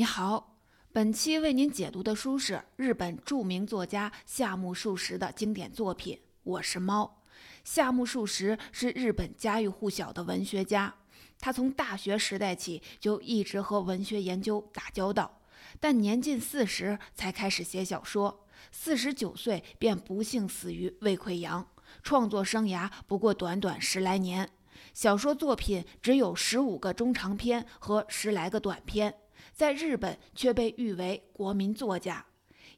你好，本期为您解读的书是日本著名作家夏目漱石的经典作品《我是猫》。夏目漱石是日本家喻户晓的文学家，他从大学时代起就一直和文学研究打交道，但年近四十才开始写小说，四十九岁便不幸死于胃溃疡，创作生涯不过短短十来年，小说作品只有十五个中长篇和十来个短篇。在日本却被誉为国民作家。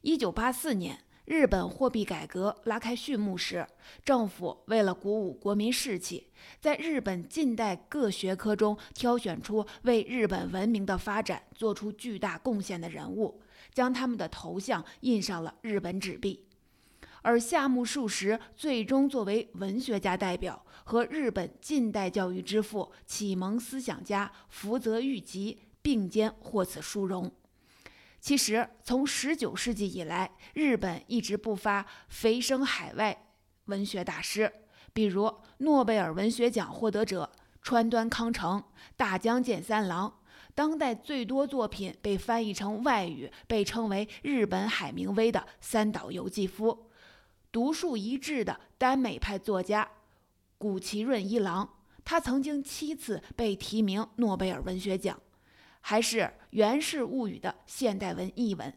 一九八四年，日本货币改革拉开序幕时，政府为了鼓舞国民士气，在日本近代各学科中挑选出为日本文明的发展做出巨大贡献的人物，将他们的头像印上了日本纸币。而夏目漱石最终作为文学家代表，和日本近代教育之父、启蒙思想家福泽谕吉。并肩获此殊荣。其实，从十九世纪以来，日本一直不乏蜚声海外文学大师，比如诺贝尔文学奖获得者川端康成、大江健三郎。当代最多作品被翻译成外语，被称为“日本海明威”的三岛由纪夫，独树一帜的耽美派作家古崎润一郎，他曾经七次被提名诺贝尔文学奖。还是《源氏物语》的现代文译文，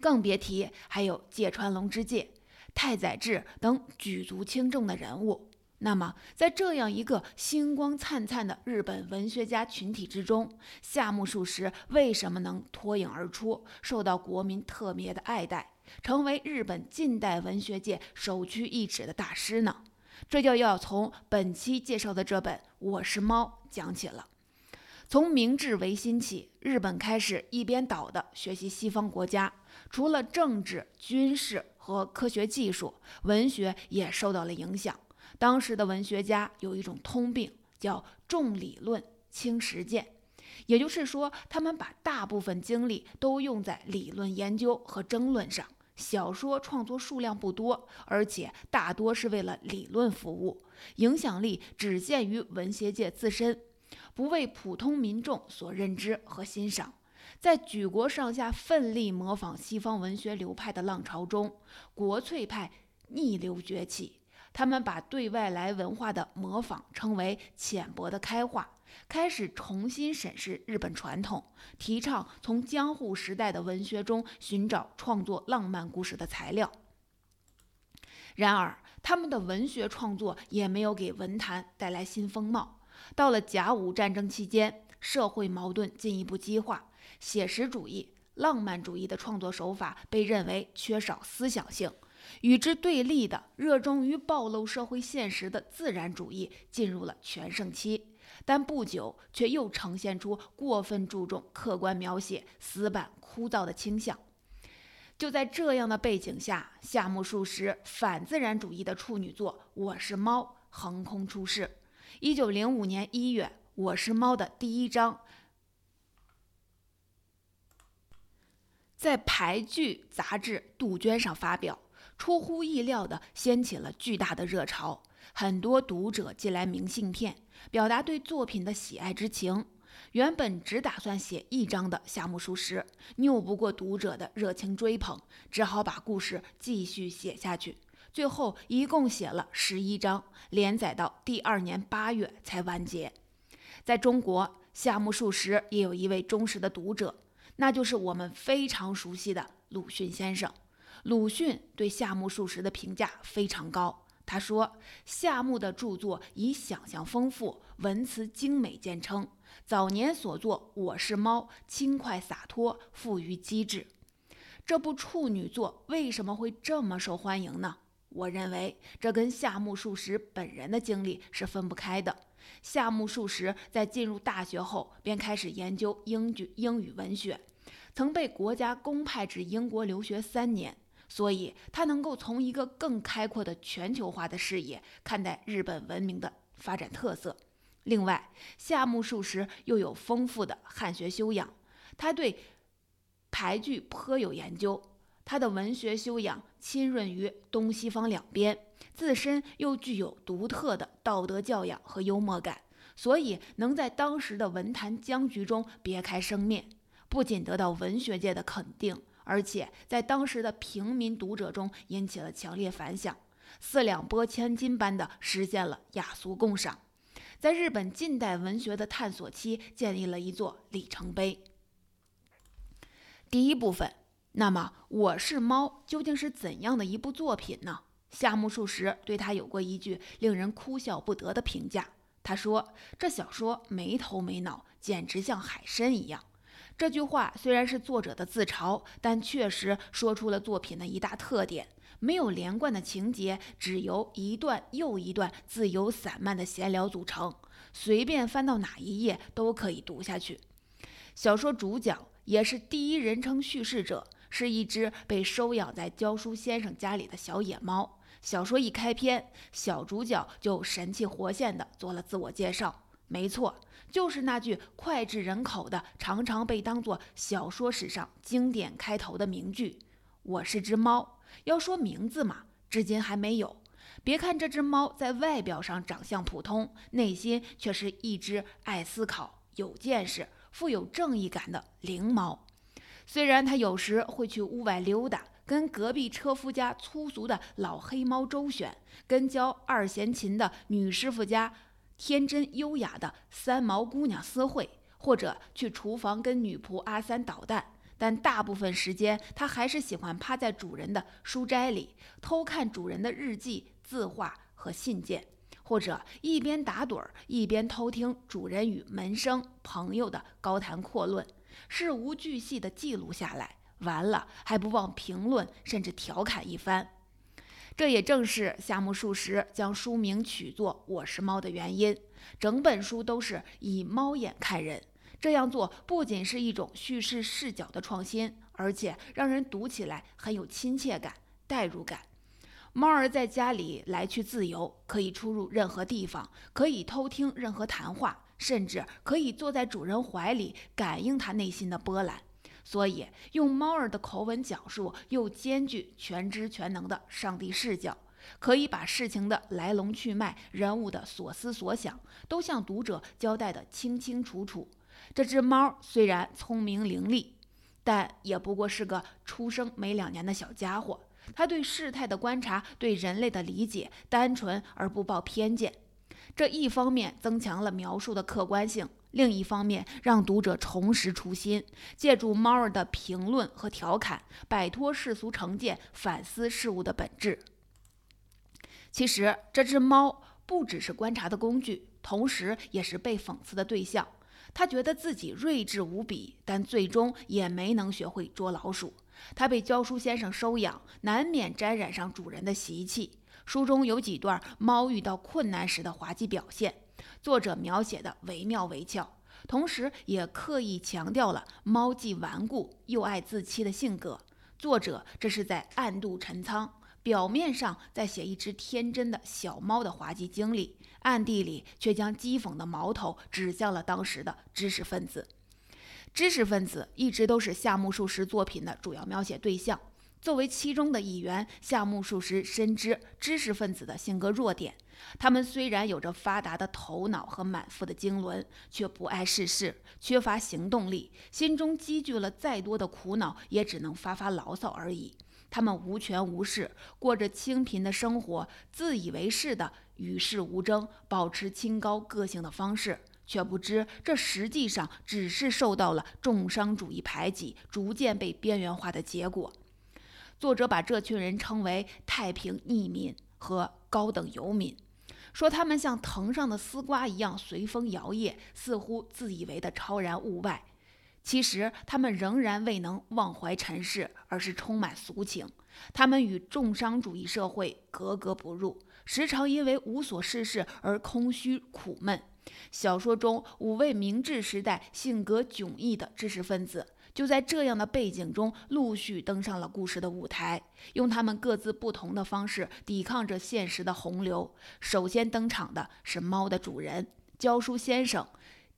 更别提还有芥川龙之介、太宰治等举足轻重的人物。那么，在这样一个星光灿灿的日本文学家群体之中，夏目漱石为什么能脱颖而出，受到国民特别的爱戴，成为日本近代文学界首屈一指的大师呢？这就要从本期介绍的这本《我是猫》讲起了。从明治维新起，日本开始一边倒地学习西方国家，除了政治、军事和科学技术，文学也受到了影响。当时的文学家有一种通病，叫重理论轻实践，也就是说，他们把大部分精力都用在理论研究和争论上。小说创作数量不多，而且大多是为了理论服务，影响力只限于文学界自身。不为普通民众所认知和欣赏，在举国上下奋力模仿西方文学流派的浪潮中，国粹派逆流崛起。他们把对外来文化的模仿称为浅薄的开化，开始重新审视日本传统，提倡从江户时代的文学中寻找创作浪漫故事的材料。然而，他们的文学创作也没有给文坛带来新风貌。到了甲午战争期间，社会矛盾进一步激化，写实主义、浪漫主义的创作手法被认为缺少思想性，与之对立的热衷于暴露社会现实的自然主义进入了全盛期，但不久却又呈现出过分注重客观描写、死板枯燥的倾向。就在这样的背景下，夏目漱石反自然主义的处女作《我是猫》横空出世。一九零五年一月，《我是猫》的第一章在排剧杂志《杜鹃》上发表，出乎意料地掀起了巨大的热潮。很多读者寄来明信片，表达对作品的喜爱之情。原本只打算写一章的夏目漱石，拗不过读者的热情追捧，只好把故事继续写下去。最后一共写了十一章，连载到第二年八月才完结。在中国，夏目漱石也有一位忠实的读者，那就是我们非常熟悉的鲁迅先生。鲁迅对夏目漱石的评价非常高，他说：“夏目的著作以想象丰富、文辞精美见称。早年所作《我是猫》，轻快洒脱，富于机智。这部处女作为什么会这么受欢迎呢？”我认为这跟夏目漱石本人的经历是分不开的。夏目漱石在进入大学后便开始研究英语英语文学，曾被国家公派至英国留学三年，所以他能够从一个更开阔的全球化的视野看待日本文明的发展特色。另外，夏目漱石又有丰富的汉学修养，他对牌剧颇有研究。他的文学修养浸润于东西方两边，自身又具有独特的道德教养和幽默感，所以能在当时的文坛僵局中别开生面。不仅得到文学界的肯定，而且在当时的平民读者中引起了强烈反响，四两拨千斤般的实现了雅俗共赏，在日本近代文学的探索期建立了一座里程碑。第一部分，那么《我是猫》究竟是怎样的一部作品呢？夏目漱石对他有过一句令人哭笑不得的评价。他说：“这小说没头没脑，简直像海参一样。”这句话虽然是作者的自嘲，但确实说出了作品的一大特点：没有连贯的情节，只由一段又一段自由散漫的闲聊组成，随便翻到哪一页都可以读下去。小说主角也是第一人称叙事者，是一只被收养在教书先生家里的小野猫。小说一开篇，小主角就神气活现地做了自我介绍。没错，就是那句脍炙人口的、常常被当作小说史上经典开头的名句：“我是只猫。”要说名字嘛，至今还没有。别看这只猫在外表上长相普通，内心却是一只爱思考、有见识、富有正义感的灵猫。虽然它有时会去屋外溜达。跟隔壁车夫家粗俗的老黑猫周旋，跟教二弦琴的女师傅家天真优雅的三毛姑娘私会，或者去厨房跟女仆阿三捣蛋，但大部分时间，他还是喜欢趴在主人的书斋里，偷看主人的日记、字画和信件，或者一边打盹儿，一边偷听主人与门生朋友的高谈阔论，事无巨细地记录下来。完了还不忘评论，甚至调侃一番。这也正是夏目漱石将书名取作《我是猫》的原因。整本书都是以猫眼看人，这样做不仅是一种叙事视角的创新，而且让人读起来很有亲切感、代入感。猫儿在家里来去自由，可以出入任何地方，可以偷听任何谈话，甚至可以坐在主人怀里，感应他内心的波澜。所以，用猫儿的口吻讲述，又兼具全知全能的上帝视角，可以把事情的来龙去脉、人物的所思所想，都向读者交代得清清楚楚。这只猫虽然聪明伶俐，但也不过是个出生没两年的小家伙。它对事态的观察，对人类的理解，单纯而不抱偏见。这一方面增强了描述的客观性。另一方面，让读者重拾初心，借助猫儿的评论和调侃，摆脱世俗成见，反思事物的本质。其实，这只猫不只是观察的工具，同时也是被讽刺的对象。它觉得自己睿智无比，但最终也没能学会捉老鼠。它被教书先生收养，难免沾染上主人的习气。书中有几段猫遇到困难时的滑稽表现。作者描写的惟妙惟肖，同时也刻意强调了猫既顽固又爱自欺的性格。作者这是在暗度陈仓，表面上在写一只天真的小猫的滑稽经历，暗地里却将讥讽的矛头指向了当时的知识分子。知识分子一直都是夏目漱石作品的主要描写对象。作为其中的一员，夏目漱石深知知识分子的性格弱点。他们虽然有着发达的头脑和满腹的经纶，却不爱世事，缺乏行动力，心中积聚了再多的苦恼，也只能发发牢骚而已。他们无权无势，过着清贫的生活，自以为是的与世无争，保持清高个性的方式，却不知这实际上只是受到了重商主义排挤，逐渐被边缘化的结果。作者把这群人称为“太平逆民”和“高等游民”。说他们像藤上的丝瓜一样随风摇曳，似乎自以为的超然物外。其实他们仍然未能忘怀尘世，而是充满俗情。他们与重商主义社会格格不入，时常因为无所事事而空虚苦闷。小说中五位明治时代性格迥异的知识分子。就在这样的背景中，陆续登上了故事的舞台，用他们各自不同的方式抵抗着现实的洪流。首先登场的是猫的主人教书先生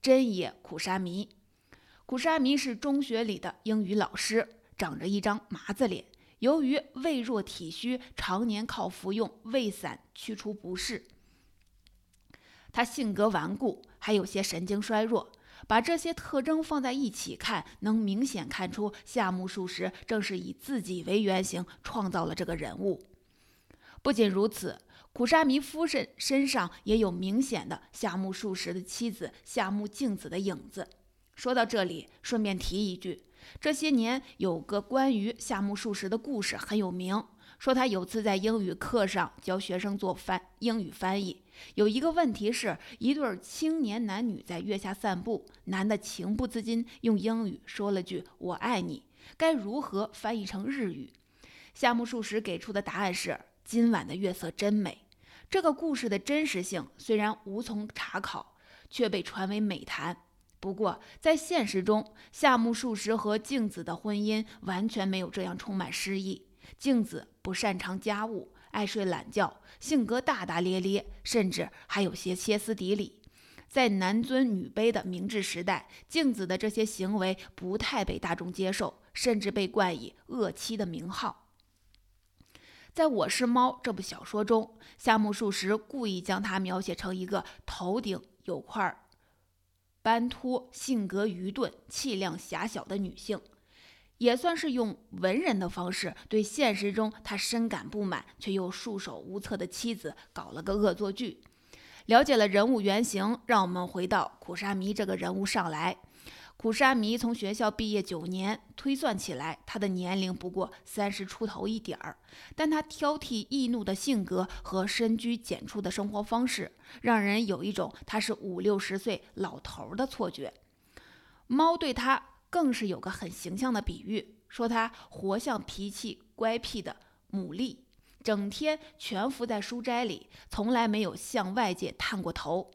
真野苦沙弥。苦沙弥是中学里的英语老师，长着一张麻子脸。由于胃弱体虚，常年靠服用胃散驱除不适。他性格顽固，还有些神经衰弱。把这些特征放在一起看，能明显看出夏目漱石正是以自己为原型创造了这个人物。不仅如此，苦沙弥夫人身上也有明显的夏目漱石的妻子夏目静子的影子。说到这里，顺便提一句，这些年有个关于夏目漱石的故事很有名。说他有次在英语课上教学生做翻英语翻译，有一个问题是一对青年男女在月下散步，男的情不自禁用英语说了句“我爱你”，该如何翻译成日语？夏目漱石给出的答案是：“今晚的月色真美。”这个故事的真实性虽然无从查考，却被传为美谈。不过在现实中，夏目漱石和静子的婚姻完全没有这样充满诗意。镜子不擅长家务，爱睡懒觉，性格大大咧咧，甚至还有些歇斯底里。在男尊女卑的明治时代，镜子的这些行为不太被大众接受，甚至被冠以“恶妻”的名号。在我是猫这部小说中，夏目漱石故意将她描写成一个头顶有块斑秃、性格愚钝、气量狭小的女性。也算是用文人的方式对现实中他深感不满却又束手无策的妻子搞了个恶作剧。了解了人物原型，让我们回到苦沙弥这个人物上来。苦沙弥从学校毕业九年，推算起来他的年龄不过三十出头一点儿，但他挑剔易怒的性格和深居简出的生活方式，让人有一种他是五六十岁老头的错觉。猫对他。更是有个很形象的比喻，说他活像脾气乖僻的牡蛎，整天蜷伏在书斋里，从来没有向外界探过头。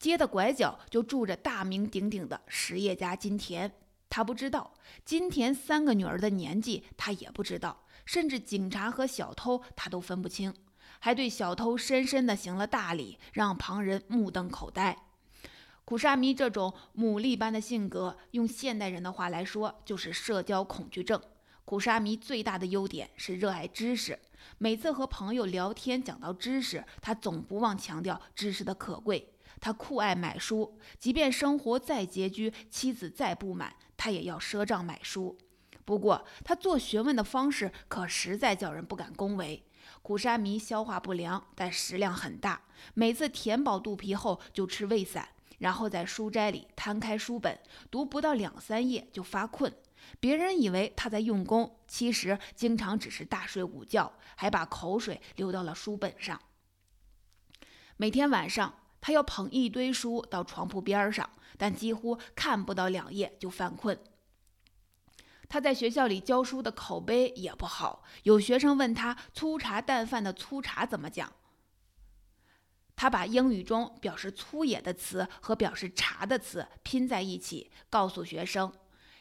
街的拐角就住着大名鼎鼎的实业家金田，他不知道金田三个女儿的年纪，他也不知道，甚至警察和小偷他都分不清，还对小偷深深的行了大礼，让旁人目瞪口呆。苦沙弥这种牡蛎般的性格，用现代人的话来说，就是社交恐惧症。苦沙弥最大的优点是热爱知识，每次和朋友聊天讲到知识，他总不忘强调知识的可贵。他酷爱买书，即便生活再拮据，妻子再不满，他也要赊账买书。不过，他做学问的方式可实在叫人不敢恭维。苦沙弥消化不良，但食量很大，每次填饱肚皮后就吃胃散。然后在书斋里摊开书本读，不到两三页就发困。别人以为他在用功，其实经常只是大睡午觉，还把口水流到了书本上。每天晚上，他要捧一堆书到床铺边上，但几乎看不到两页就犯困。他在学校里教书的口碑也不好，有学生问他“粗茶淡饭”的“粗茶”怎么讲。他把英语中表示粗野的词和表示茶的词拼在一起，告诉学生，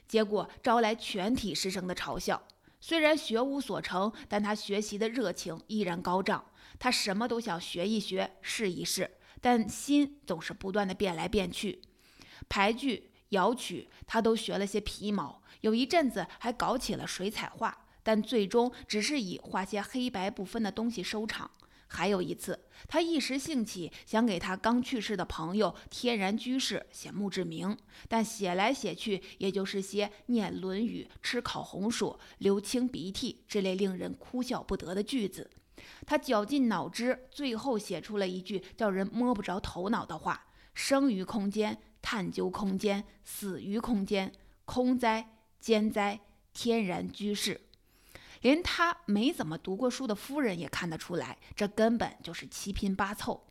结果招来全体师生的嘲笑。虽然学无所成，但他学习的热情依然高涨。他什么都想学一学、试一试，但心总是不断的变来变去。牌剧、摇曲，他都学了些皮毛。有一阵子还搞起了水彩画，但最终只是以画些黑白不分的东西收场。还有一次，他一时兴起，想给他刚去世的朋友天然居士写墓志铭，但写来写去，也就是些念《论语》、吃烤红薯、流清鼻涕这类令人哭笑不得的句子。他绞尽脑汁，最后写出了一句叫人摸不着头脑的话：“生于空间，探究空间；死于空间，空哉，间哉，天然居士。”连他没怎么读过书的夫人也看得出来，这根本就是七拼八凑。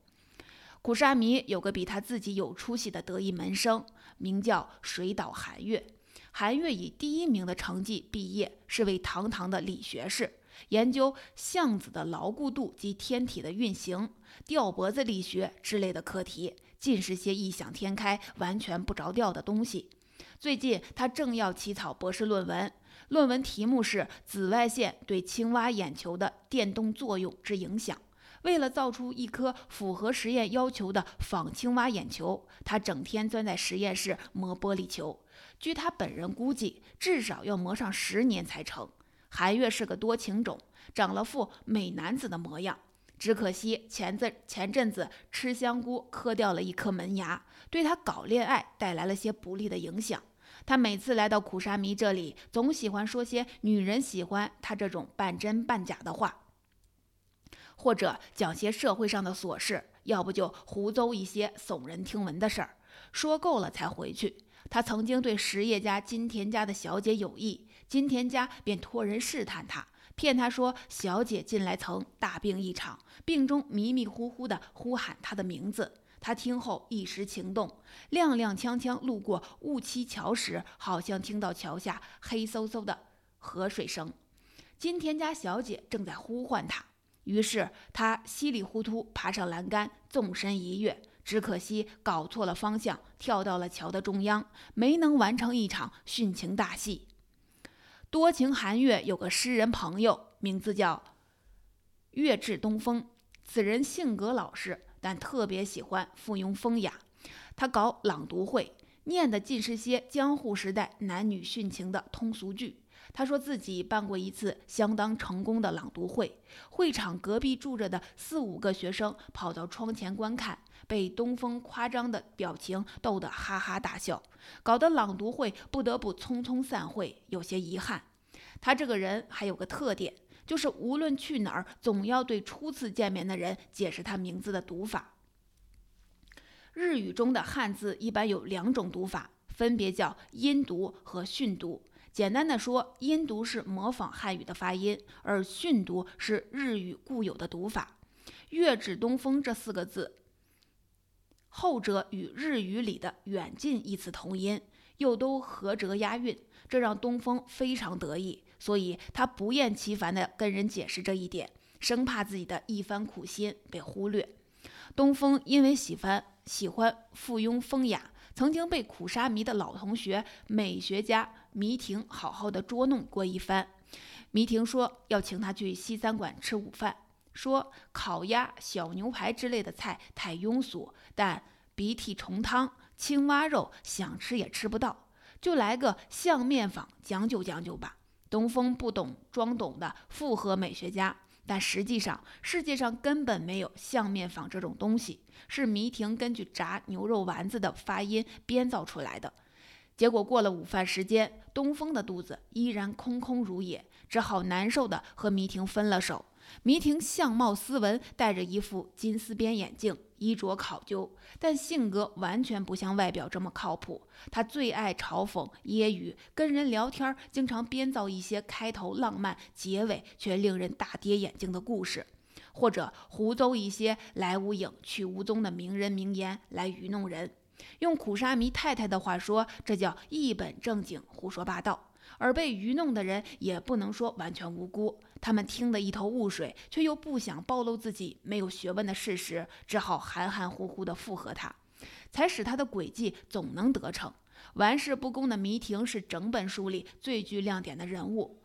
古沙弥有个比他自己有出息的得意门生，名叫水岛寒月。寒月以第一名的成绩毕业，是位堂堂的理学士，研究橡子的牢固度及天体的运行、吊脖子力学之类的课题，尽是些异想天开、完全不着调的东西。最近他正要起草博士论文。论文题目是紫外线对青蛙眼球的电动作用之影响。为了造出一颗符合实验要求的仿青蛙眼球，他整天钻在实验室磨玻璃球。据他本人估计，至少要磨上十年才成。韩月是个多情种，长了副美男子的模样。只可惜前阵前阵子吃香菇磕掉了一颗门牙，对他搞恋爱带来了些不利的影响。他每次来到苦沙弥这里，总喜欢说些女人喜欢他这种半真半假的话，或者讲些社会上的琐事，要不就胡诌一些耸人听闻的事儿。说够了才回去。他曾经对实业家金田家的小姐有意，金田家便托人试探他。骗他说，小姐近来曾大病一场，病中迷迷糊糊地呼喊他的名字。他听后一时情动，踉踉跄跄路过雾栖桥时，好像听到桥下黑嗖嗖的河水声。金田家小姐正在呼唤他，于是他稀里糊涂爬上栏杆，纵身一跃。只可惜搞错了方向，跳到了桥的中央，没能完成一场殉情大戏。多情寒月有个诗人朋友，名字叫月至东风。此人性格老实，但特别喜欢附庸风雅。他搞朗读会，念的尽是些江户时代男女殉情的通俗剧。他说自己办过一次相当成功的朗读会，会场隔壁住着的四五个学生跑到窗前观看，被东风夸张的表情逗得哈哈大笑，搞得朗读会不得不匆匆散会，有些遗憾。他这个人还有个特点，就是无论去哪儿，总要对初次见面的人解释他名字的读法。日语中的汉字一般有两种读法，分别叫音读和训读。简单的说，音读是模仿汉语的发音，而训读是日语固有的读法。月指东风这四个字，后者与日语里的远近一词同音，又都合辙押韵，这让东风非常得意。所以他不厌其烦地跟人解释这一点，生怕自己的一番苦心被忽略。东风因为喜欢喜欢附庸风雅，曾经被苦沙弥的老同学美学家弥亭好好的捉弄过一番。迷亭说要请他去西餐馆吃午饭，说烤鸭、小牛排之类的菜太庸俗，但鼻涕虫汤、青蛙肉想吃也吃不到，就来个相面坊将就将就吧。东风不懂装懂的复合美学家，但实际上世界上根本没有相面坊这种东西，是迷亭根据炸牛肉丸子的发音编造出来的。结果过了午饭时间，东风的肚子依然空空如也，只好难受的和迷亭分了手。迷亭相貌斯文，戴着一副金丝边眼镜，衣着考究，但性格完全不像外表这么靠谱。他最爱嘲讽、揶揄，跟人聊天经常编造一些开头浪漫、结尾却令人大跌眼镜的故事，或者胡诌一些来无影去无踪的名人名言来愚弄人。用苦沙弥太太的话说，这叫一本正经胡说八道。而被愚弄的人也不能说完全无辜，他们听得一头雾水，却又不想暴露自己没有学问的事实，只好含含糊糊地附和他，才使他的诡计总能得逞。玩世不恭的迷亭是整本书里最具亮点的人物。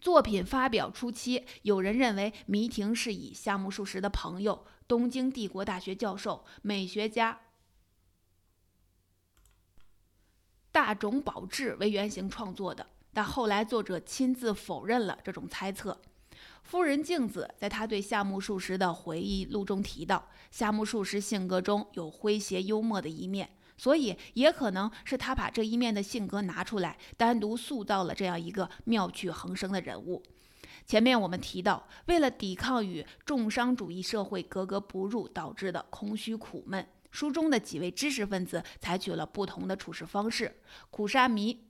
作品发表初期，有人认为迷亭是以夏目漱石的朋友、东京帝国大学教授、美学家。大冢保志为原型创作的，但后来作者亲自否认了这种猜测。夫人镜子在他对夏目漱石的回忆录中提到，夏目漱石性格中有诙谐幽默的一面，所以也可能是他把这一面的性格拿出来，单独塑造了这样一个妙趣横生的人物。前面我们提到，为了抵抗与重商主义社会格格不入导致的空虚苦闷。书中的几位知识分子采取了不同的处事方式：苦沙弥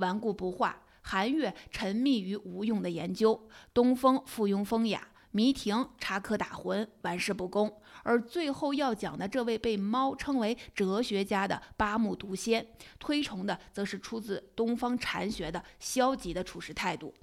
顽固不化，韩月沉迷于无用的研究，东风附庸风雅，迷亭插科打诨，玩世不恭。而最后要讲的这位被猫称为哲学家的八木独仙，推崇的则是出自东方禅学的消极的处事态度。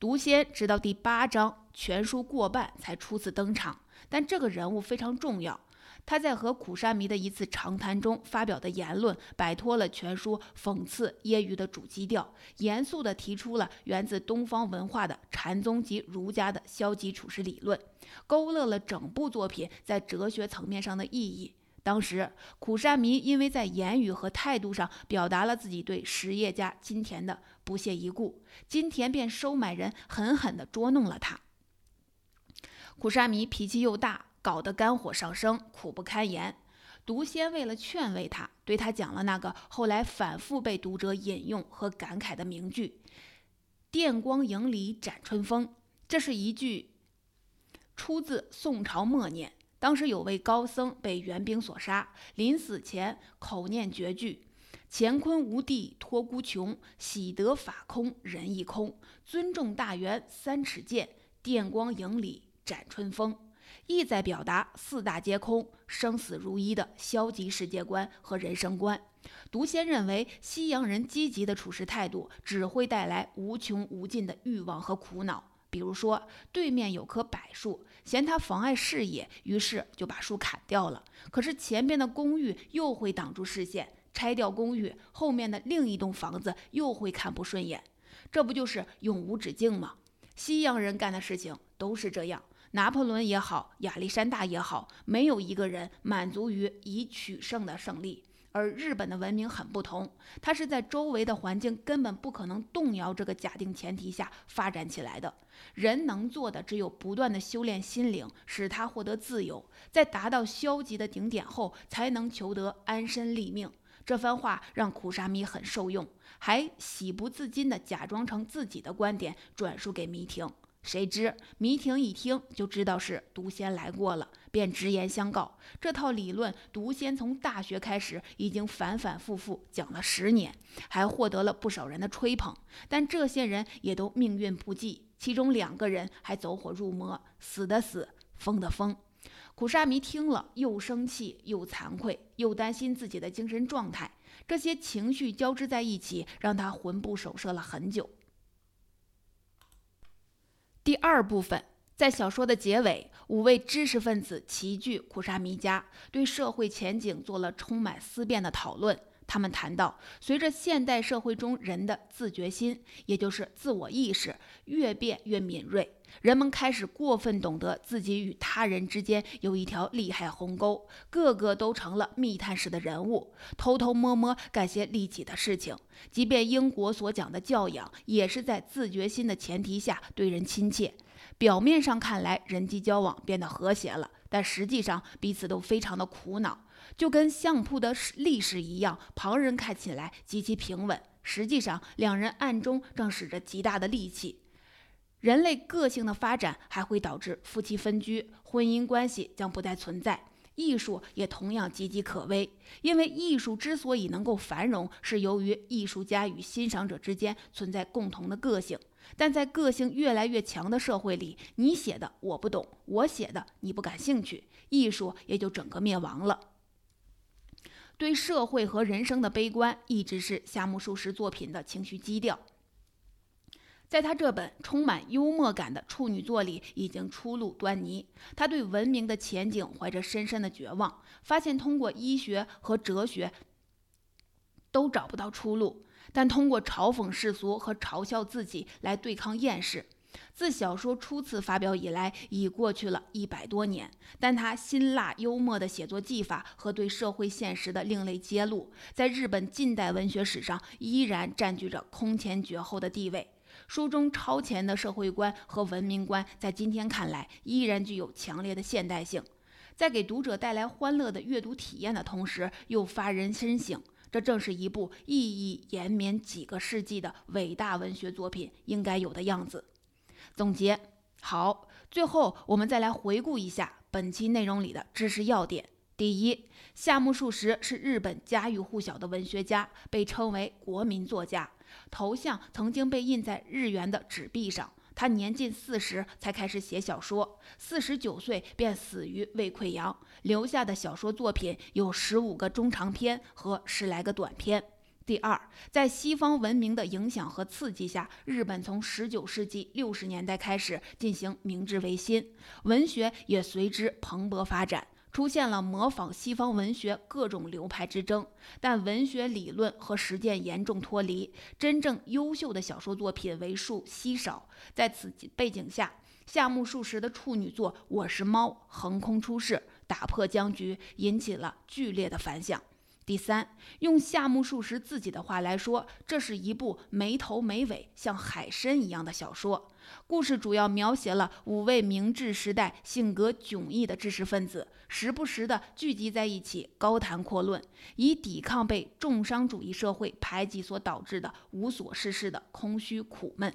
独仙直到第八章全书过半才初次登场，但这个人物非常重要。他在和苦沙弥的一次长谈中发表的言论，摆脱了全书讽刺揶揄的主基调，严肃地提出了源自东方文化的禅宗及儒家的消极处事理论，勾勒了整部作品在哲学层面上的意义。当时，苦沙弥因为在言语和态度上表达了自己对实业家金田的不屑一顾，金田便收买人，狠狠地捉弄了他。苦沙弥脾气又大，搞得肝火上升，苦不堪言。毒仙为了劝慰他，对他讲了那个后来反复被读者引用和感慨的名句：“电光影里展春风。”这是一句出自宋朝末年，当时有位高僧被元兵所杀，临死前口念绝句：“乾坤无地托孤穷，喜得法空人亦空。尊重大圆三尺剑，电光影里展春风。”意在表达四大皆空、生死如一的消极世界观和人生观。毒仙认为，西洋人积极的处事态度只会带来无穷无尽的欲望和苦恼。比如说，对面有棵柏树，嫌它妨碍视野，于是就把树砍掉了。可是前边的公寓又会挡住视线，拆掉公寓，后面的另一栋房子又会看不顺眼。这不就是永无止境吗？西洋人干的事情都是这样。拿破仑也好，亚历山大也好，没有一个人满足于以取胜的胜利。而日本的文明很不同，它是在周围的环境根本不可能动摇这个假定前提下发展起来的。人能做的只有不断的修炼心灵，使他获得自由，在达到消极的顶点后，才能求得安身立命。这番话让苦沙弥很受用，还喜不自禁地假装成自己的观点转述给弥亭。谁知弥亭一听就知道是毒仙来过了，便直言相告。这套理论，毒仙从大学开始已经反反复复讲了十年，还获得了不少人的吹捧。但这些人也都命运不济，其中两个人还走火入魔，死的死，疯的疯。苦沙弥听了，又生气又惭愧，又担心自己的精神状态，这些情绪交织在一起，让他魂不守舍了很久。第二部分，在小说的结尾，五位知识分子齐聚苦沙弥家，对社会前景做了充满思辨的讨论。他们谈到，随着现代社会中人的自觉心，也就是自我意识越变越敏锐，人们开始过分懂得自己与他人之间有一条利害鸿沟，个个都成了密探式的人物，偷偷摸摸干些利己的事情。即便英国所讲的教养，也是在自觉心的前提下对人亲切。表面上看来，人际交往变得和谐了，但实际上彼此都非常的苦恼。就跟相扑的历史一样，旁人看起来极其平稳，实际上两人暗中正使着极大的力气。人类个性的发展还会导致夫妻分居，婚姻关系将不再存在。艺术也同样岌岌可危，因为艺术之所以能够繁荣，是由于艺术家与欣赏者之间存在共同的个性。但在个性越来越强的社会里，你写的我不懂，我写的你不感兴趣，艺术也就整个灭亡了。对社会和人生的悲观，一直是夏目漱石作品的情绪基调。在他这本充满幽默感的处女作里，已经初露端倪。他对文明的前景怀着深深的绝望，发现通过医学和哲学都找不到出路，但通过嘲讽世俗和嘲笑自己来对抗厌世。自小说初次发表以来，已过去了一百多年，但他辛辣幽默的写作技法和对社会现实的另类揭露，在日本近代文学史上依然占据着空前绝后的地位。书中超前的社会观和文明观，在今天看来依然具有强烈的现代性，在给读者带来欢乐的阅读体验的同时，又发人深省。这正是一部意义延绵几个世纪的伟大文学作品应该有的样子。总结好，最后我们再来回顾一下本期内容里的知识要点。第一，夏目漱石是日本家喻户晓的文学家，被称为国民作家，头像曾经被印在日元的纸币上。他年近四十才开始写小说，四十九岁便死于胃溃疡，留下的小说作品有十五个中长篇和十来个短篇。第二，在西方文明的影响和刺激下，日本从十九世纪六十年代开始进行明治维新，文学也随之蓬勃发展，出现了模仿西方文学各种流派之争。但文学理论和实践严重脱离，真正优秀的小说作品为数稀少。在此背景下，夏目漱石的处女作《我是猫》横空出世，打破僵局，引起了剧烈的反响。第三，用夏目漱石自己的话来说，这是一部没头没尾、像海参一样的小说。故事主要描写了五位明治时代性格迥异的知识分子，时不时的聚集在一起高谈阔论，以抵抗被重商主义社会排挤所导致的无所事事的空虚苦闷。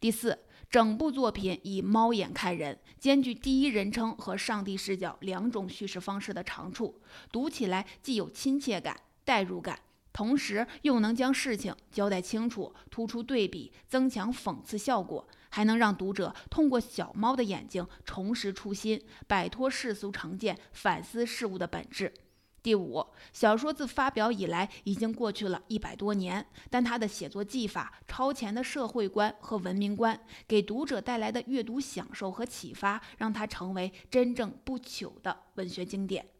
第四。整部作品以猫眼看人，兼具第一人称和上帝视角两种叙事方式的长处，读起来既有亲切感、代入感，同时又能将事情交代清楚，突出对比，增强讽刺效果，还能让读者通过小猫的眼睛重拾初心，摆脱世俗成见，反思事物的本质。第五，小说自发表以来已经过去了一百多年，但它的写作技法、超前的社会观和文明观，给读者带来的阅读享受和启发，让它成为真正不朽的文学经典。